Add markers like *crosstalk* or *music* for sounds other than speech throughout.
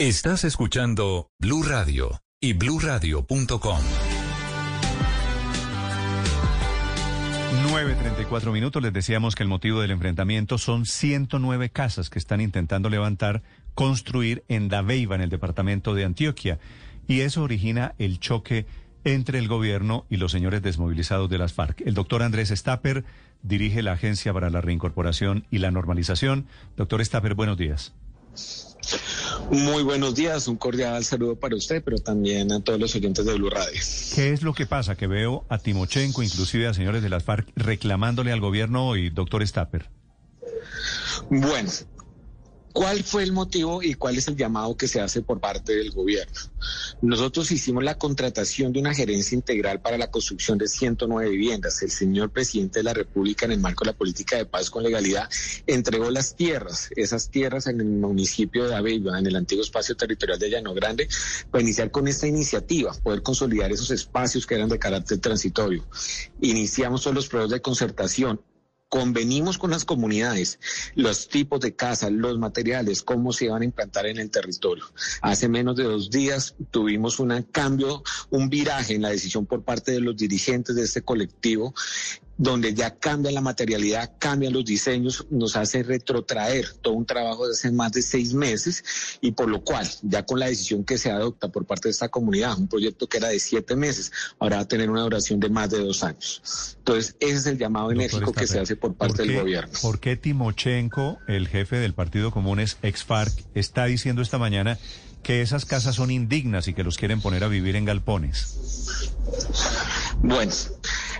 Estás escuchando Blue Radio y BlueRadio.com. 9.34 minutos. Les decíamos que el motivo del enfrentamiento son 109 casas que están intentando levantar construir en Dabeiba, en el departamento de Antioquia. Y eso origina el choque entre el gobierno y los señores desmovilizados de las FARC. El doctor Andrés Stapper dirige la Agencia para la Reincorporación y la Normalización. Doctor Stapper, buenos días. Muy buenos días, un cordial saludo para usted, pero también a todos los oyentes de Blue Radio. ¿Qué es lo que pasa? Que veo a Timochenko, inclusive a señores de las FARC, reclamándole al gobierno hoy, doctor Stapper. Bueno, ¿Cuál fue el motivo y cuál es el llamado que se hace por parte del gobierno? Nosotros hicimos la contratación de una gerencia integral para la construcción de 109 viviendas. El señor presidente de la República, en el marco de la política de paz con legalidad, entregó las tierras, esas tierras en el municipio de Aveiva, en el antiguo espacio territorial de Llano Grande, para iniciar con esta iniciativa, poder consolidar esos espacios que eran de carácter transitorio. Iniciamos todos los procesos de concertación convenimos con las comunidades los tipos de casa, los materiales, cómo se van a implantar en el territorio. Hace menos de dos días tuvimos un cambio, un viraje en la decisión por parte de los dirigentes de este colectivo donde ya cambia la materialidad, cambian los diseños, nos hace retrotraer todo un trabajo de hace más de seis meses y por lo cual, ya con la decisión que se adopta por parte de esta comunidad, un proyecto que era de siete meses, ahora va a tener una duración de más de dos años. Entonces, ese es el llamado enérgico que se hace por parte del gobierno. ¿Por qué Timochenko, el jefe del Partido Comunes, ex-FARC, está diciendo esta mañana que esas casas son indignas y que los quieren poner a vivir en galpones? Bueno,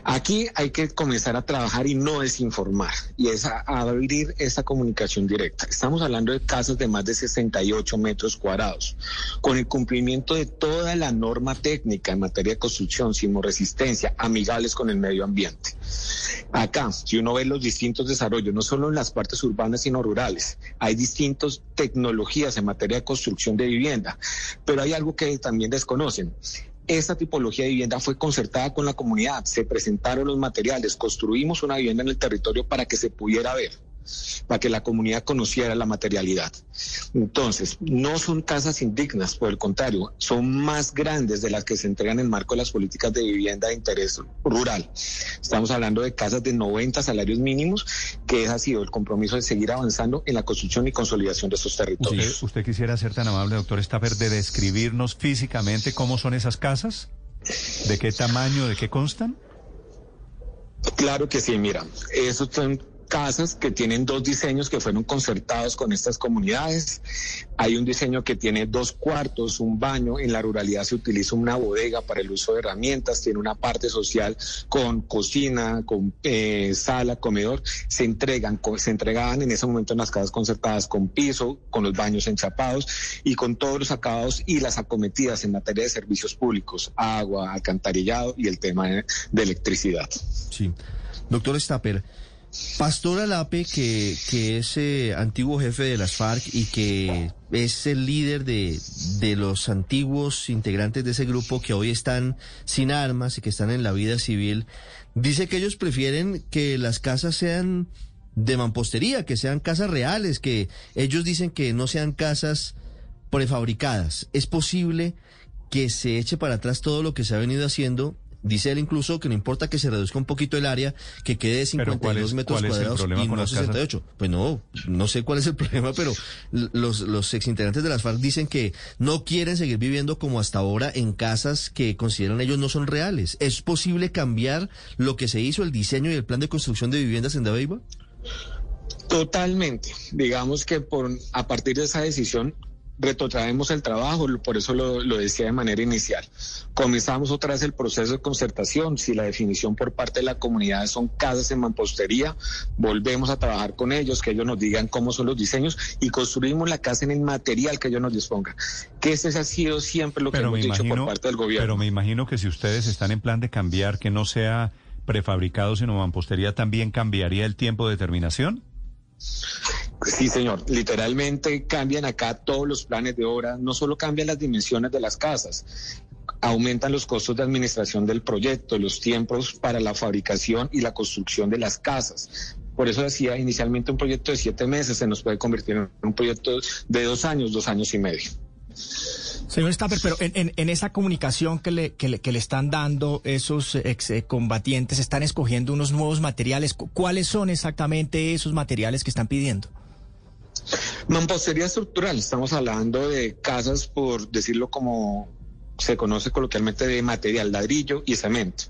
Aquí hay que comenzar a trabajar y no desinformar, y es abrir esa comunicación directa. Estamos hablando de casas de más de 68 metros cuadrados, con el cumplimiento de toda la norma técnica en materia de construcción, resistencia, amigables con el medio ambiente. Acá, si uno ve los distintos desarrollos, no solo en las partes urbanas, sino rurales, hay distintas tecnologías en materia de construcción de vivienda, pero hay algo que también desconocen esta tipología de vivienda fue concertada con la comunidad, se presentaron los materiales, construimos una vivienda en el territorio para que se pudiera ver para que la comunidad conociera la materialidad. Entonces, no son casas indignas, por el contrario, son más grandes de las que se entregan en el marco de las políticas de vivienda de interés rural. Estamos hablando de casas de 90 salarios mínimos, que ha sido el compromiso de seguir avanzando en la construcción y consolidación de estos territorios. ¿Usted, quisiera ser tan amable, doctor Staper, de describirnos físicamente cómo son esas casas? ¿De qué tamaño, de qué constan? Claro que sí, mira, esos son casas que tienen dos diseños que fueron concertados con estas comunidades. Hay un diseño que tiene dos cuartos, un baño. En la ruralidad se utiliza una bodega para el uso de herramientas. Tiene una parte social con cocina, con eh, sala, comedor. Se entregan, se entregaban en ese momento en las casas concertadas con piso, con los baños enchapados y con todos los acabados y las acometidas en materia de servicios públicos, agua, alcantarillado y el tema de, electricidad. Sí. Doctor Stapper. Pastor Alape, que, que es eh, antiguo jefe de las FARC y que es el líder de, de los antiguos integrantes de ese grupo que hoy están sin armas y que están en la vida civil, dice que ellos prefieren que las casas sean de mampostería, que sean casas reales, que ellos dicen que no sean casas prefabricadas. ¿Es posible que se eche para atrás todo lo que se ha venido haciendo Dice él incluso que no importa que se reduzca un poquito el área, que quede de 52 metros cuadrados y no 68. Pues no, no sé cuál es el *laughs* problema, pero los, los exintegrantes de las FARC dicen que no quieren seguir viviendo como hasta ahora en casas que consideran ellos no son reales. ¿Es posible cambiar lo que se hizo, el diseño y el plan de construcción de viviendas en Dabeiba? Totalmente. Digamos que por a partir de esa decisión retrotraemos el trabajo, por eso lo, lo, decía de manera inicial. Comenzamos otra vez el proceso de concertación, si la definición por parte de la comunidad son casas en mampostería, volvemos a trabajar con ellos, que ellos nos digan cómo son los diseños y construimos la casa en el material que ellos nos dispongan. Que ese ha sido siempre lo que hemos dicho por parte del gobierno. Pero me imagino que si ustedes están en plan de cambiar, que no sea prefabricado sino mampostería, ¿también cambiaría el tiempo de terminación? Sí, señor. Literalmente cambian acá todos los planes de obra, no solo cambian las dimensiones de las casas, aumentan los costos de administración del proyecto, los tiempos para la fabricación y la construcción de las casas. Por eso decía inicialmente un proyecto de siete meses se nos puede convertir en un proyecto de dos años, dos años y medio. Señor Stapper, pero en, esa comunicación que le, que le, están dando esos ex eh, combatientes, están escogiendo unos nuevos materiales. ¿Cuáles son exactamente esos materiales que están pidiendo? Mampostería estructural, estamos hablando de casas, por decirlo como se conoce coloquialmente de material, ladrillo y cemento.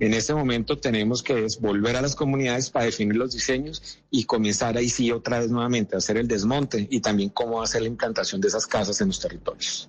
En este momento tenemos que volver a las comunidades para definir los diseños y comenzar ahí sí otra vez nuevamente a hacer el desmonte y también cómo hacer la implantación de esas casas en los territorios.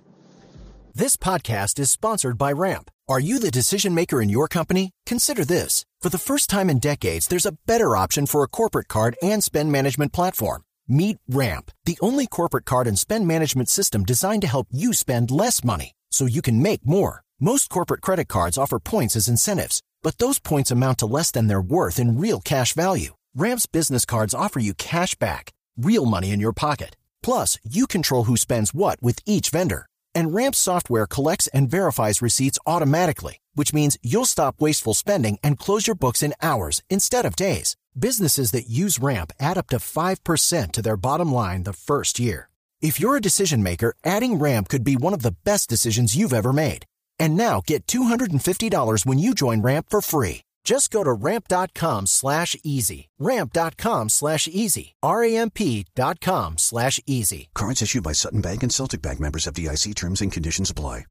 This podcast is sponsored by Ramp. Are you the decision maker in your company? Consider this. For the first time in decades, there's a better option for a corporate card and spend management platform. Meet Ramp, the only corporate card and spend management system designed to help you spend less money so you can make more. Most corporate credit cards offer points as incentives, but those points amount to less than their worth in real cash value. Ramp's business cards offer you cash back, real money in your pocket. Plus, you control who spends what with each vendor. And Ramp software collects and verifies receipts automatically, which means you'll stop wasteful spending and close your books in hours instead of days. Businesses that use Ramp add up to 5% to their bottom line the first year. If you're a decision maker, adding Ramp could be one of the best decisions you've ever made. And now get $250 when you join Ramp for free. Just go to ramp.com slash easy. Ramp.com slash easy. R-A-M-P.com slash easy. Cards issued by Sutton Bank and Celtic Bank members of DIC terms and conditions apply.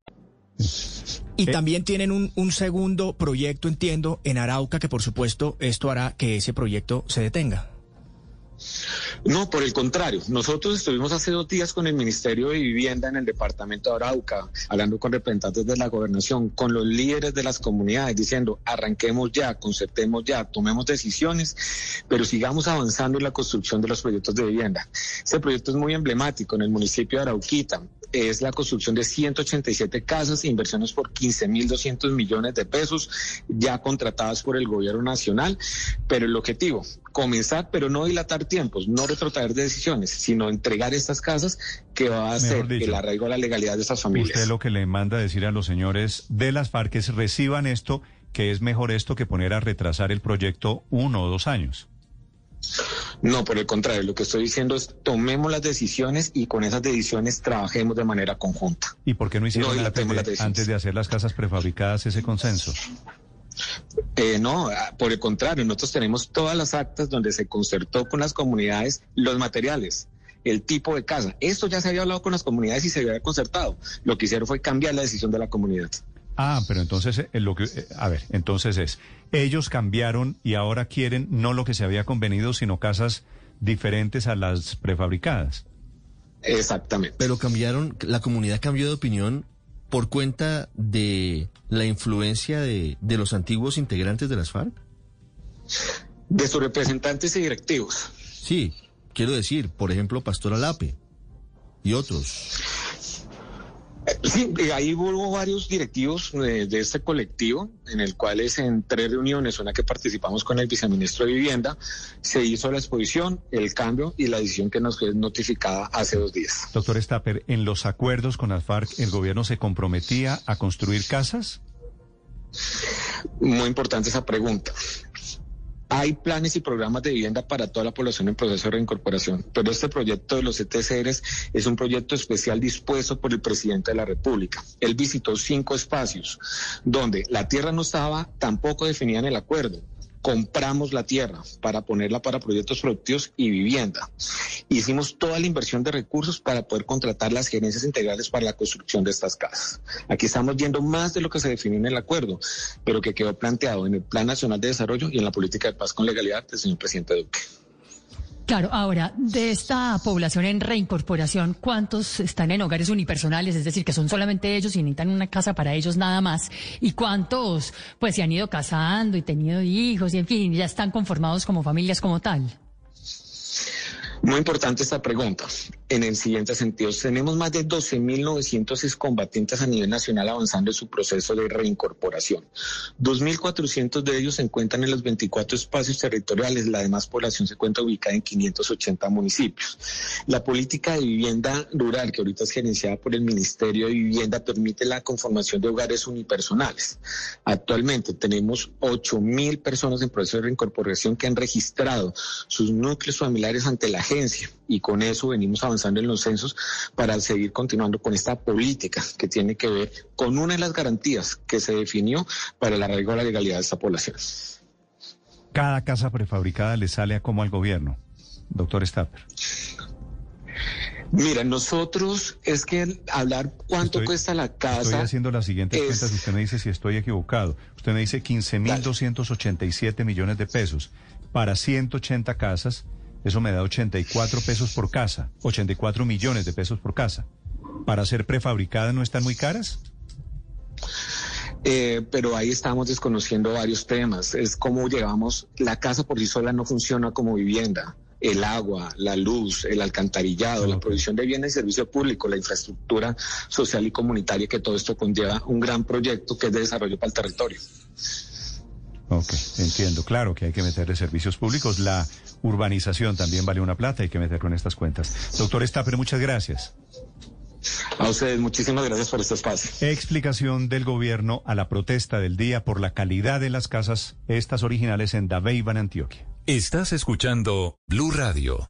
Y también tienen un, un segundo proyecto, entiendo, en Arauca, que por supuesto esto hará que ese proyecto se detenga. No, por el contrario. Nosotros estuvimos hace dos días con el Ministerio de Vivienda en el departamento de Arauca, hablando con representantes de la gobernación, con los líderes de las comunidades, diciendo, arranquemos ya, concertemos ya, tomemos decisiones, pero sigamos avanzando en la construcción de los proyectos de vivienda. Ese proyecto es muy emblemático en el municipio de Arauquita. Es la construcción de 187 casas, inversiones por 15.200 millones de pesos, ya contratadas por el gobierno nacional, pero el objetivo, comenzar, pero no dilatar tiempos, no retrotraer decisiones, sino entregar estas casas que va a hacer el arraigo a la legalidad de estas familias. Usted lo que le manda decir a los señores de las FARC es reciban esto, que es mejor esto que poner a retrasar el proyecto uno o dos años. No, por el contrario, lo que estoy diciendo es tomemos las decisiones y con esas decisiones trabajemos de manera conjunta. ¿Y por qué no hicieron antes de hacer las casas prefabricadas ese consenso? Eh, no, por el contrario, nosotros tenemos todas las actas donde se concertó con las comunidades los materiales el tipo de casa. Esto ya se había hablado con las comunidades y se había concertado. Lo que hicieron fue cambiar la decisión de la comunidad. Ah, pero entonces, eh, lo que, eh, a ver, entonces es, ellos cambiaron y ahora quieren no lo que se había convenido, sino casas diferentes a las prefabricadas. Exactamente. Pero cambiaron, la comunidad cambió de opinión por cuenta de la influencia de, de los antiguos integrantes de las FARC? De sus representantes y directivos. Sí, quiero decir, por ejemplo, Pastor Alape y otros. Sí, ahí hubo varios directivos de, este colectivo, en el cual es en tres reuniones, una que participamos con el viceministro de Vivienda, se hizo la exposición, el cambio y la decisión que nos fue notificada hace dos días. Doctor Stapper, ¿en los acuerdos con las FARC el gobierno se comprometía a construir casas? Muy importante esa pregunta. Hay planes y programas de vivienda para toda la población en proceso de reincorporación, pero este proyecto de los ETCRs es un proyecto especial dispuesto por el presidente de la República. Él visitó cinco espacios donde la tierra no estaba tampoco definida en el acuerdo compramos la tierra para ponerla para proyectos productivos y vivienda. Hicimos toda la inversión de recursos para poder contratar las gerencias integrales para la construcción de estas casas. Aquí estamos viendo más de lo que se definió en el acuerdo, pero que quedó planteado en el Plan Nacional de Desarrollo y en la política de paz con legalidad del señor presidente Duque. Claro, ahora, de esta población en reincorporación, ¿cuántos están en hogares unipersonales? Es decir, que son solamente ellos y necesitan una casa para ellos nada más. ¿Y cuántos, pues, se han ido casando y tenido hijos y, en fin, ya están conformados como familias como tal? Muy importante esta pregunta. En el siguiente sentido, tenemos más de 12.900 combatientes a nivel nacional avanzando en su proceso de reincorporación. 2.400 de ellos se encuentran en los 24 espacios territoriales. La demás población se encuentra ubicada en 580 municipios. La política de vivienda rural, que ahorita es gerenciada por el Ministerio de Vivienda, permite la conformación de hogares unipersonales. Actualmente tenemos 8.000 personas en proceso de reincorporación que han registrado sus núcleos familiares ante la y con eso venimos avanzando en los censos para seguir continuando con esta política que tiene que ver con una de las garantías que se definió para el arraigo de la legalidad de esta población. Cada casa prefabricada le sale a como al gobierno, doctor Stapper. Mira, nosotros es que hablar cuánto cuesta la casa. Estoy haciendo las siguientes cuentas y usted me dice si estoy equivocado. Usted me dice 15.287 millones de pesos para 180 casas eso me da 84 pesos por casa, 84 millones de pesos por casa. ¿Para ser prefabricada no están muy caras? Eh, pero ahí estamos desconociendo varios temas. Es como llevamos, la casa por sí sola no funciona como vivienda. El agua, la luz, el alcantarillado, la provisión de bienes y servicios públicos, la infraestructura social y comunitaria, que todo esto conlleva un gran proyecto que es de desarrollo para el territorio. Ok, entiendo. Claro que hay que meterle servicios públicos. La urbanización también vale una plata, hay que meterlo en estas cuentas. Doctor Stapper, muchas gracias. A ustedes, muchísimas gracias por este espacio. Explicación del gobierno a la protesta del día por la calidad de las casas, estas originales en Dabeiba, Antioquia. Estás escuchando Blue Radio.